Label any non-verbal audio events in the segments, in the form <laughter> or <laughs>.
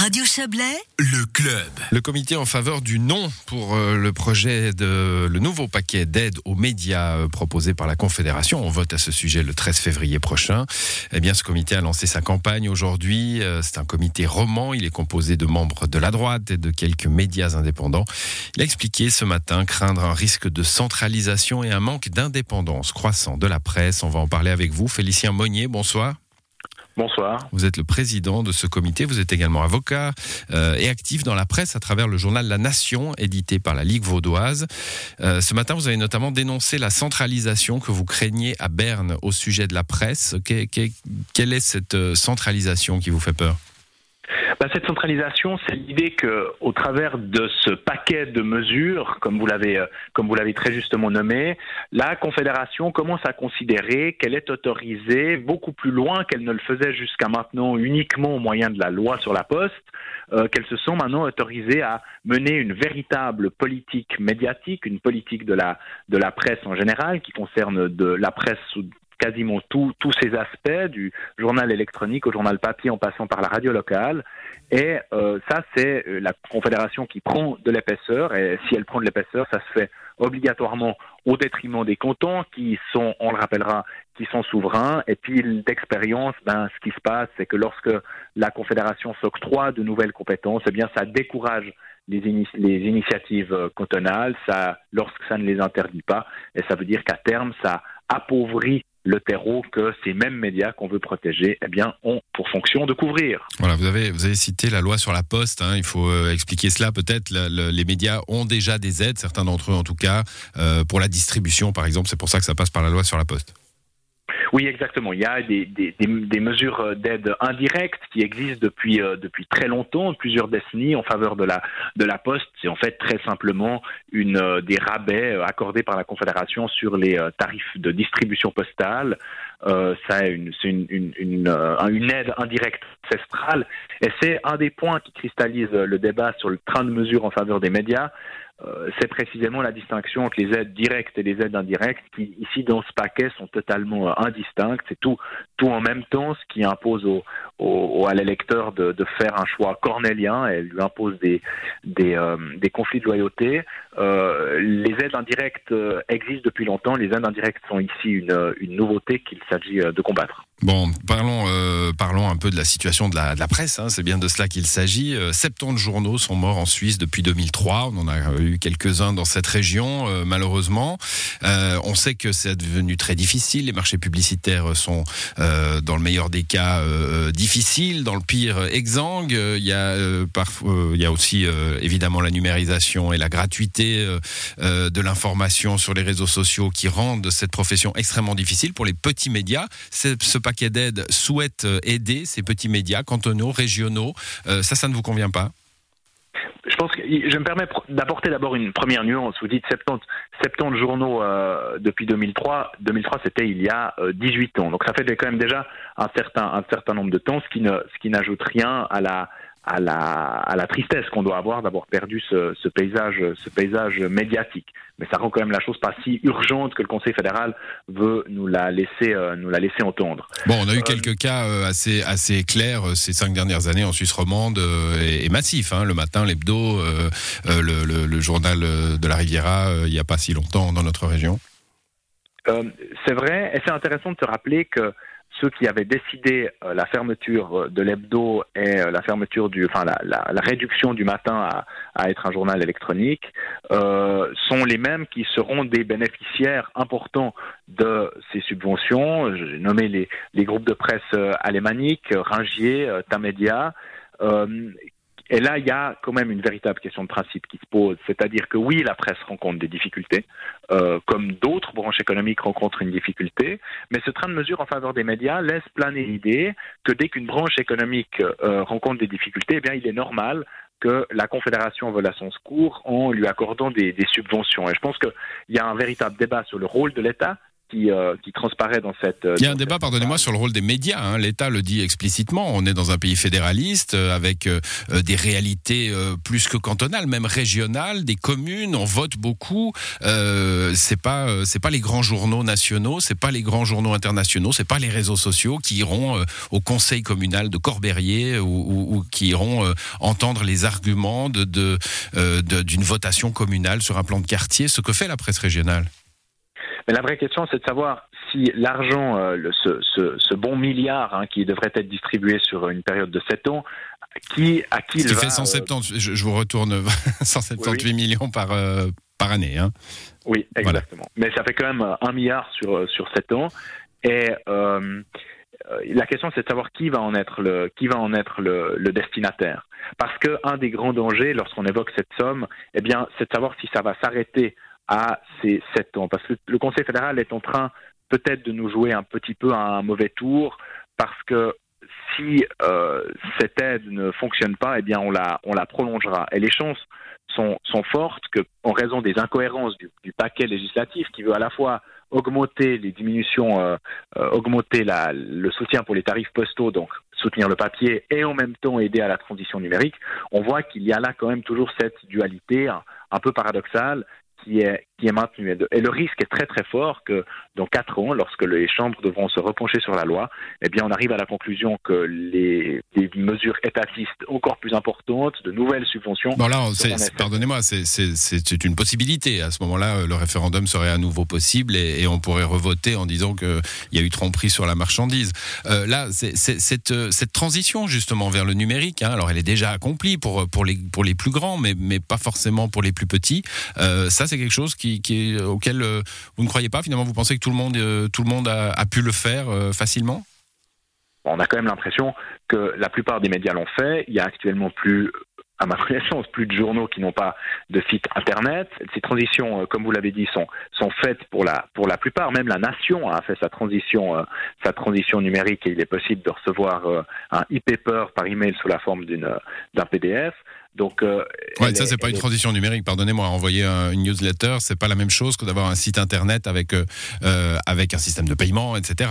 Radio Chablais, le club. Le comité en faveur du non pour euh, le projet de le nouveau paquet d'aide aux médias euh, proposé par la Confédération. On vote à ce sujet le 13 février prochain. Eh bien, ce comité a lancé sa campagne aujourd'hui. Euh, C'est un comité roman. Il est composé de membres de la droite et de quelques médias indépendants. Il a expliqué ce matin craindre un risque de centralisation et un manque d'indépendance croissant de la presse. On va en parler avec vous. Félicien Monnier, bonsoir. Bonsoir. Vous êtes le président de ce comité, vous êtes également avocat euh, et actif dans la presse à travers le journal La Nation, édité par la Ligue vaudoise. Euh, ce matin, vous avez notamment dénoncé la centralisation que vous craignez à Berne au sujet de la presse. Que- que- quelle est cette euh, centralisation qui vous fait peur? Bah, cette centralisation, c'est l'idée que, au travers de ce paquet de mesures, comme vous l'avez, euh, comme vous l'avez très justement nommé, la Confédération commence à considérer qu'elle est autorisée beaucoup plus loin qu'elle ne le faisait jusqu'à maintenant uniquement au moyen de la loi sur la poste, euh, qu'elles se sont maintenant autorisées à mener une véritable politique médiatique, une politique de la, de la presse en général, qui concerne la presse sous quasiment tous tous ces aspects, du journal électronique au journal papier en passant par la radio locale. Et euh, ça, c'est euh, la Confédération qui prend de l'épaisseur. Et si elle prend de l'épaisseur, ça se fait obligatoirement au détriment des cantons qui sont, on le rappellera, qui sont souverains. Et puis d'expérience, ben, ce qui se passe, c'est que lorsque la Confédération s'octroie de nouvelles compétences, eh bien, ça décourage les, les initiatives euh, cantonales, ça, lorsque ça ne les interdit pas, et ça veut dire qu'à terme, ça appauvrit le terreau que ces mêmes médias qu'on veut protéger eh ont pour fonction de couvrir. Voilà, vous avez, vous avez cité la loi sur la poste. hein, il faut euh, expliquer cela peut-être. Les médias ont déjà des aides, certains d'entre eux en tout cas, euh, pour la distribution par exemple. C'est pour ça que ça passe par la loi sur la poste. Oui, exactement. Il y a des, des, mesures d'aide indirecte qui existent depuis, euh, depuis très longtemps, plusieurs décennies, en faveur de la, de la Poste. C'est en fait très simplement une, euh, des rabais euh, accordés par la Confédération sur les tarifs de distribution postale. Ça, c'est une, c'est une, une, une, aide indirecte ancestrale. Et c'est un des points qui cristallise le débat sur le train de mesure en faveur des médias. Euh, c'est précisément la distinction entre les aides directes et les aides indirectes qui, ici, dans ce paquet, sont totalement euh, indistinctes. C'est tout, tout en même temps, ce qui impose au, au, à l'électeur de, faire un choix cornélien et lui impose des, des, euh, des conflits de loyauté. Les aides indirectes existent depuis longtemps. Les aides indirectes sont ici une, une nouveauté qu'il s'agit de combattre. Bon, parlons, euh, parlons un peu de la situation de la, presse. hein, c'est bien de cela qu'il s'agit. Euh, 70 journaux sont morts en Suisse depuis 2003. On en a eu quelques-uns dans cette région, euh, malheureusement. Euh, on sait que c'est devenu très difficile. Les marchés publicitaires sont, dans le meilleur des cas, difficiles, dans le pire, exsangues. Il y a parfois, il y a aussi évidemment la numérisation et la gratuité de l'information sur les réseaux sociaux qui rendent cette profession extrêmement difficile pour les petits médias. Paquet d'aide souhaite euh, aider ces petits médias cantonaux, régionaux. Euh, ça, ça ne vous convient pas? Je pense que je me permets d'apporter d'abord une première nuance. Vous dites 70, 70 journaux euh, depuis 2003. 2003, c'était il y a euh, 18 ans. Donc ça fait quand même déjà un certain, nombre de temps, ce qui n'ajoute rien à la, à la, à la tristesse qu'on doit avoir d'avoir perdu ce, ce paysage, ce paysage médiatique. Mais ça rend quand même la chose pas si urgente que le Conseil fédéral veut nous la laisser, euh, nous la laisser entendre. Bon, on a eu quelques cas euh, assez assez clairs euh, ces cinq dernières années en Suisse romande euh, et, et massifs. Hein, le matin, l'hebdo, euh, euh, le, le- le journal euh, de la Riviera, euh, il n'y a pas si longtemps dans notre région. Euh, c'est vrai, et c'est intéressant de se rappeler que ceux qui avaient décidé euh, la fermeture euh, de l'hebdo et euh, la fermeture du, enfin la, réduction du matin à, être un journal électronique sont les mêmes qui seront des bénéficiaires importants de ces subventions. J'ai nommé les, groupes de presse alémaniques, Ringier, Tamedia. Et là, il y a quand même une véritable question de principe qui se pose, c'est-à-dire que oui, la presse rencontre des difficultés, euh, comme d'autres branches économiques rencontrent une difficulté, mais ce train de mesure en faveur des médias laisse planer l'idée que dès qu'une branche économique euh, rencontre des difficultés, eh bien, il est normal que la Confédération vole à son secours en lui accordant des, des subventions. Et je pense qu'il y a un véritable débat sur le rôle de l'État qui, euh, qui transparaît dans cette. Il y a un débat, pardonnez-moi, sur le rôle des médias. Hein. L'État le dit explicitement. On est dans un pays fédéraliste avec des réalités plus que cantonales, même régionales, des communes. On vote beaucoup. c'est pas c'est pas les grands journaux nationaux, c'est pas les grands journaux internationaux, c'est pas les réseaux sociaux qui iront au conseil communal de Corberrier ou, ou, qui iront entendre les arguments de d'une votation communale sur un plan de quartier. Ce que fait la presse régionale. Mais la vraie question, c'est de savoir si l'argent, euh, ce, bon milliard hein, qui devrait être distribué sur une période de 7 ans, qui, à qui Ce qui fait 170, euh, je, vous retourne <laughs> 178 millions par, euh, par année. Hein. Oui, exactement. Mais ça fait quand même un milliard sur, sur 7 ans. Et la question, c'est de savoir qui va en être le, qui va en être le, le destinataire. Parce qu'un des grands dangers lorsqu'on évoque cette somme, eh bien, c'est de savoir si ça va s'arrêter à ces sept ans. Parce que le Conseil fédéral est en train peut-être de nous jouer un petit peu un mauvais tour parce que si euh, cette aide ne fonctionne pas, eh bien on la, on la prolongera. Et les chances sont, sont fortes que, en raison des incohérences du, paquet législatif qui veut à la fois augmenter les diminutions, euh, euh, augmenter la, le soutien pour les tarifs postaux, donc soutenir le papier, et en même temps aider à la transition numérique, on voit qu'il y a là quand même toujours cette dualité un peu paradoxale qui Et le risque est très très fort que dans quatre ans, lorsque les chambres devront se repencher sur la loi, eh bien on arrive à la conclusion que les, mesures étatistes encore plus importantes, de nouvelles subventions. Bon là, pardonnez-moi, c'est une possibilité. À ce moment-là, le référendum serait à nouveau possible et, on pourrait revoter en disant qu'il y a eu tromperie sur la marchandise. Euh, là, c'est cette, cette transition justement vers le numérique, hein, alors elle est déjà accomplie pour, pour, les, pour les plus grands, mais, mais pas forcément pour les plus petits. Euh, ça, c'est quelque chose qui, est, auquel euh, vous ne croyez pas Finalement, vous pensez que tout le monde, euh, tout le monde a, pu le faire euh, facilement? On a quand même l'impression que la plupart des médias l'ont fait. Il y a actuellement plus à ma <laughs> connaissance, plus de journaux qui n'ont pas de site internet. Ces transitions, comme vous l'avez dit, sont, sont faites pour la, pour la plupart. Même la nation a fait sa transition, sa transition numérique et il est possible de recevoir un e-paper par email sous la forme d'un PDF. Donc, euh, ouais, ça, c'est pas une transition numérique. Pardonnez-moi, envoyer une newsletter, c'est pas la même chose que d'avoir un site internet avec euh, euh, avec un système de paiement, etc.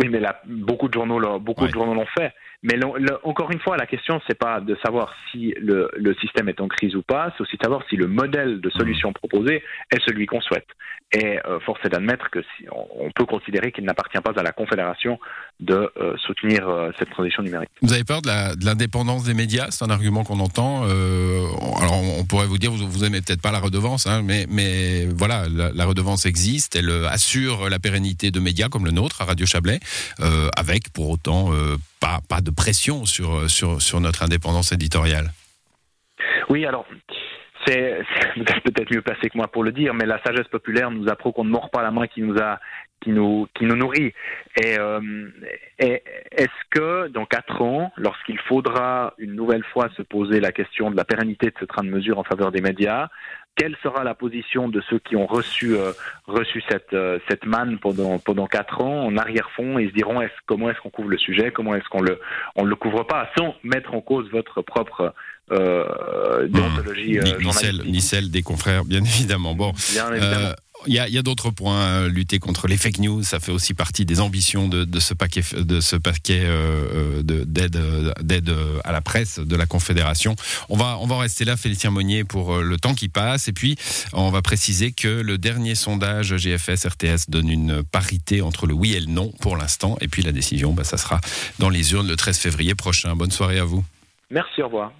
Oui, mais là, beaucoup de journaux, beaucoup de journaux l'ont fait. Mais encore une fois, la question, c'est pas de savoir si le, le, système est en crise ou pas, c'est aussi de savoir si le modèle de solution mmh. proposé est celui qu'on souhaite. Et euh, force est d'admettre que si, on, peut considérer qu'il n'appartient pas à la Confédération de euh, soutenir euh, cette transition numérique. Vous avez peur de l'indépendance des médias? C'est un argument qu'on entend. Alors, on pourrait vous dire, vous, vous aimez peut-être pas la redevance, hein, mais, mais voilà, la, la, redevance existe. Elle assure la pérennité de médias comme le nôtre à Radio Chablais, avec pour autant pas, pas de pression sur, sur, sur notre indépendance éditoriale. Oui, alors c'est <laughs> peut-être mieux placé que moi pour le dire, mais la sagesse populaire nous apprend qu'on ne mord pas la main qui nous a qui nous qui nous nourrit. Et, euh, est-ce que dans quatre ans, lorsqu'il faudra une nouvelle fois se poser la question de la pérennité de ce train de mesure en faveur des médias, quelle sera la position de ceux qui ont reçu euh, reçu cette euh, cette manne pendant pendant quatre ans en arrière-fond et se diront est comment est-ce qu'on couvre le sujet? Comment est-ce qu'on le on le couvre pas? Sans mettre en cause votre propre euh, déontologie mmh. ni, celle, ni, celle, des confrères bien <laughs> évidemment bon bien évidemment. Il y a, d'autres points. Euh, lutter contre les fake news, ça fait aussi partie des ambitions de, ce paquet, paquet euh, d'aide, à la presse de la Confédération. On va, on va rester là, Félicien Monnier, pour euh, le temps qui passe. Et puis, on va préciser que le dernier sondage GFS RTS donne une parité entre le oui et le non pour l'instant. Et puis la décision, bah, ça sera dans les urnes le 13 février prochain. Bonne soirée à vous. Merci, au revoir.